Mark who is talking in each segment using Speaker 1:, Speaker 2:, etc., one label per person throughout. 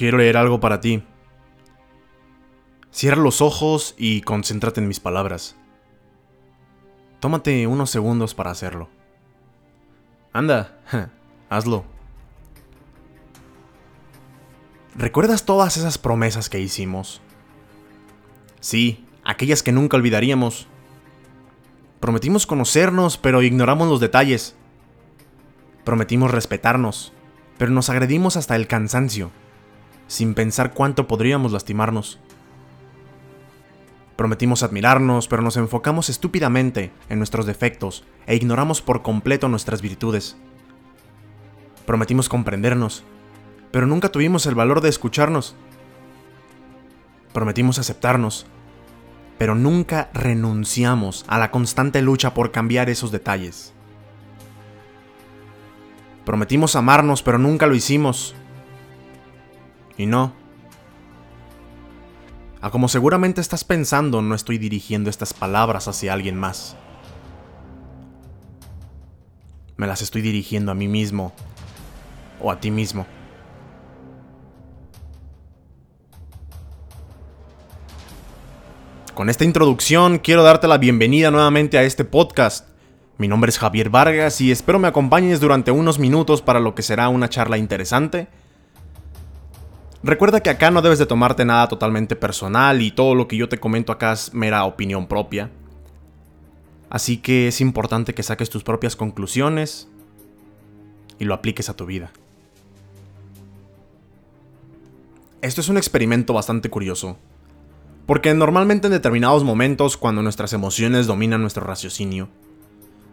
Speaker 1: Quiero leer algo para ti. Cierra los ojos y concéntrate en mis palabras. Tómate unos segundos para hacerlo. Anda, hazlo. ¿Recuerdas todas esas promesas que hicimos? Sí, aquellas que nunca olvidaríamos. Prometimos conocernos, pero ignoramos los detalles. Prometimos respetarnos, pero nos agredimos hasta el cansancio, sin pensar cuánto podríamos lastimarnos. Prometimos admirarnos, pero nos enfocamos estúpidamente en nuestros defectos e ignoramos por completo nuestras virtudes. Prometimos comprendernos, pero nunca tuvimos el valor de escucharnos. Prometimos aceptarnos, pero nunca renunciamos a la constante lucha por cambiar esos detalles. Prometimos amarnos, pero nunca lo hicimos. Y no, a como seguramente estás pensando, no estoy dirigiendo estas palabras hacia alguien más. Me las estoy dirigiendo a mí mismo o a ti mismo. Con esta introducción quiero darte la bienvenida nuevamente a este podcast. Mi nombre es Javier Vargas y espero me acompañes durante unos minutos para lo que será una charla interesante Recuerda que acá no debes de tomarte nada totalmente personal y todo lo que yo te comento acá es mera opinión propia. Así que es importante que saques tus propias conclusiones y lo apliques a tu vida. Esto es un experimento bastante curioso, porque normalmente en determinados momentos cuando nuestras emociones dominan nuestro raciocinio,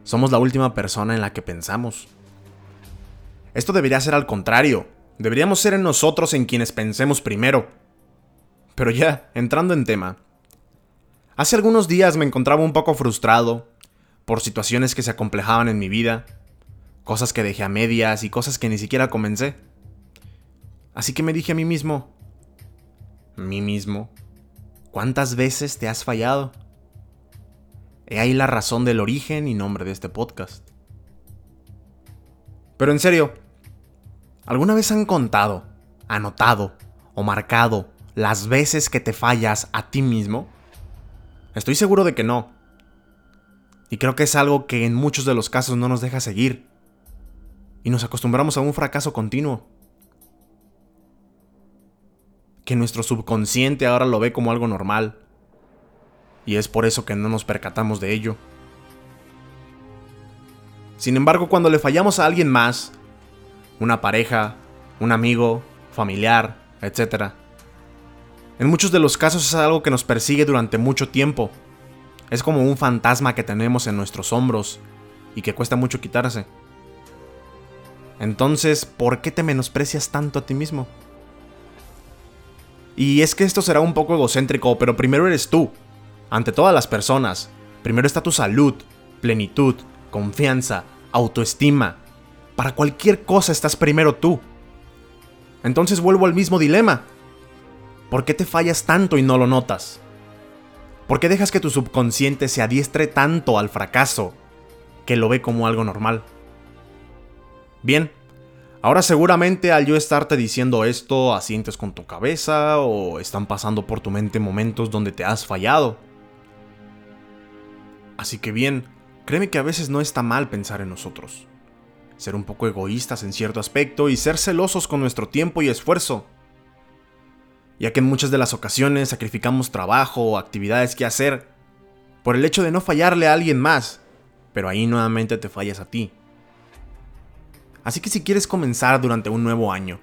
Speaker 1: somos la última persona en la que pensamos. Esto debería ser al contrario, Deberíamos ser en nosotros en quienes pensemos primero. Pero ya, entrando en tema. Hace algunos días me encontraba un poco frustrado por situaciones que se acomplejaban en mi vida, cosas que dejé a medias y cosas que ni siquiera comencé. Así que me dije a mí mismo, mí mismo, ¿cuántas veces te has fallado? He ahí la razón del origen y nombre de este podcast. Pero en serio, ¿Alguna vez han contado, anotado o marcado las veces que te fallas a ti mismo? Estoy seguro de que no. Y creo que es algo que en muchos de los casos no nos deja seguir. Y nos acostumbramos a un fracaso continuo. Que nuestro subconsciente ahora lo ve como algo normal. Y es por eso que no nos percatamos de ello. Sin embargo, cuando le fallamos a alguien más, una pareja, un amigo, familiar, etc. En muchos de los casos es algo que nos persigue durante mucho tiempo. Es como un fantasma que tenemos en nuestros hombros y que cuesta mucho quitarse. Entonces, ¿por qué te menosprecias tanto a ti mismo? Y es que esto será un poco egocéntrico, pero primero eres tú, ante todas las personas. Primero está tu salud, plenitud, confianza, autoestima, para cualquier cosa estás primero tú. Entonces vuelvo al mismo dilema. ¿Por qué te fallas tanto y no lo notas? ¿Por qué dejas que tu subconsciente se adiestre tanto al fracaso que lo ve como algo normal? Bien, ahora seguramente al yo estarte diciendo esto asientes con tu cabeza o están pasando por tu mente momentos donde te has fallado. Así que bien, créeme que a veces no está mal pensar en nosotros ser un poco egoístas en cierto aspecto y ser celosos con nuestro tiempo y esfuerzo. Ya que en muchas de las ocasiones sacrificamos trabajo o actividades que hacer por el hecho de no fallarle a alguien más, pero ahí nuevamente te fallas a ti. Así que si quieres comenzar durante un nuevo año,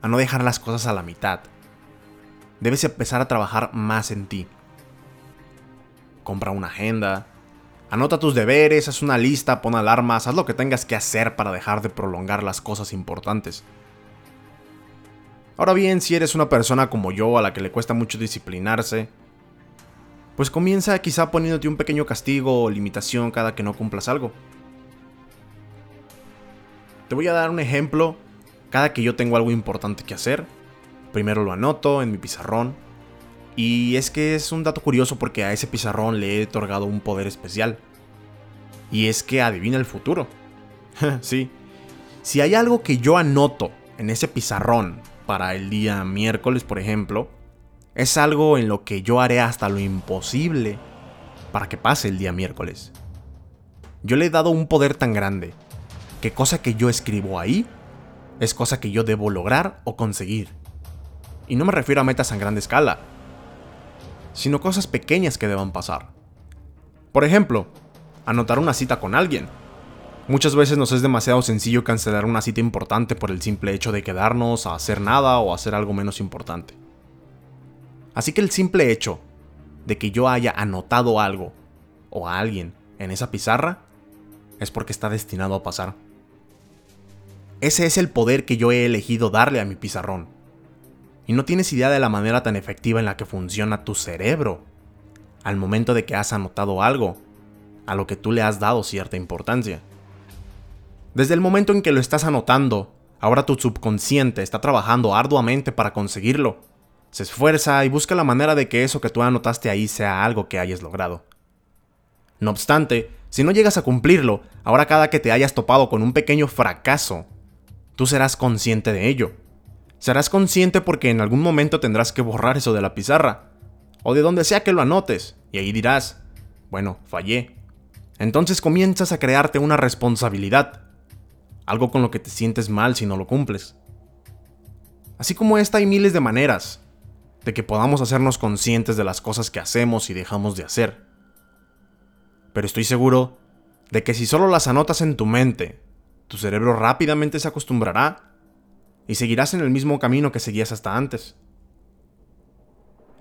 Speaker 1: a no dejar las cosas a la mitad, debes empezar a trabajar más en ti. Compra una agenda, Anota tus deberes, haz una lista, pon alarmas, haz lo que tengas que hacer para dejar de prolongar las cosas importantes. Ahora bien, si eres una persona como yo a la que le cuesta mucho disciplinarse, pues comienza quizá poniéndote un pequeño castigo o limitación cada que no cumplas algo. Te voy a dar un ejemplo. Cada que yo tengo algo importante que hacer, primero lo anoto en mi pizarrón y es que es un dato curioso porque a ese pizarrón le he otorgado un poder especial. Y es que adivina el futuro. sí. Si hay algo que yo anoto en ese pizarrón para el día miércoles, por ejemplo, es algo en lo que yo haré hasta lo imposible para que pase el día miércoles. Yo le he dado un poder tan grande que cosa que yo escribo ahí es cosa que yo debo lograr o conseguir. Y no me refiero a metas en grande escala, sino cosas pequeñas que deban pasar. Por ejemplo, anotar una cita con alguien. Muchas veces nos es demasiado sencillo cancelar una cita importante por el simple hecho de quedarnos a hacer nada o hacer algo menos importante. Así que el simple hecho de que yo haya anotado algo o a alguien en esa pizarra es porque está destinado a pasar. Ese es el poder que yo he elegido darle a mi pizarrón. No tienes idea de la manera tan efectiva en la que funciona tu cerebro al momento de que has anotado algo a lo que tú le has dado cierta importancia. Desde el momento en que lo estás anotando, ahora tu subconsciente está trabajando arduamente para conseguirlo. Se esfuerza y busca la manera de que eso que tú anotaste ahí sea algo que hayas logrado. No obstante, si no llegas a cumplirlo, ahora cada que te hayas topado con un pequeño fracaso, tú serás consciente de ello. Serás consciente porque en algún momento tendrás que borrar eso de la pizarra, o de donde sea que lo anotes, y ahí dirás, bueno, fallé, entonces comienzas a crearte una responsabilidad, algo con lo que te sientes mal si no lo cumples. Así como esta hay miles de maneras de que podamos hacernos conscientes de las cosas que hacemos y dejamos de hacer. Pero estoy seguro de que si solo las anotas en tu mente, tu cerebro rápidamente se acostumbrará y seguirás en el mismo camino que seguías hasta antes.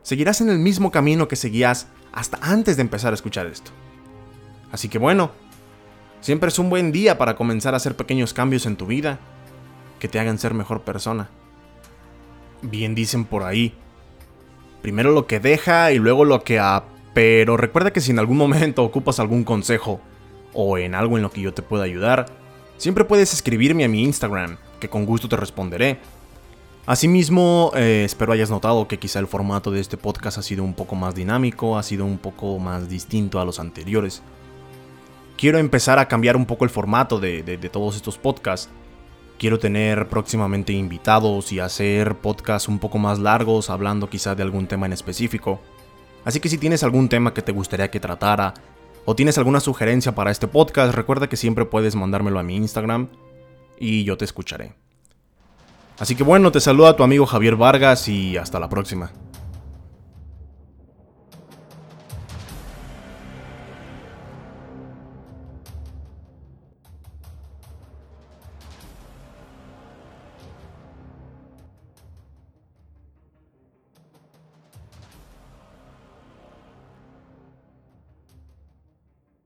Speaker 1: Seguirás en el mismo camino que seguías hasta antes de empezar a escuchar esto. Así que bueno, siempre es un buen día para comenzar a hacer pequeños cambios en tu vida que te hagan ser mejor persona. Bien dicen por ahí, primero lo que deja y luego lo que ha... Pero recuerda que si en algún momento ocupas algún consejo o en algo en lo que yo te pueda ayudar, siempre puedes escribirme a mi Instagram, que con gusto te responderé. Asimismo, eh, espero hayas notado que quizá el formato de este podcast ha sido un poco más dinámico, ha sido un poco más distinto a los anteriores quiero empezar a cambiar un poco el formato de, todos estos podcasts. Quiero tener próximamente invitados y hacer podcasts un poco más largos, hablando quizá de algún tema en específico. Así que si tienes algún tema que te gustaría que tratara, o tienes alguna sugerencia para este podcast, recuerda que siempre puedes mandármelo a mi Instagram y yo te escucharé. Así que bueno, te saluda tu amigo Javier Vargas y hasta la próxima.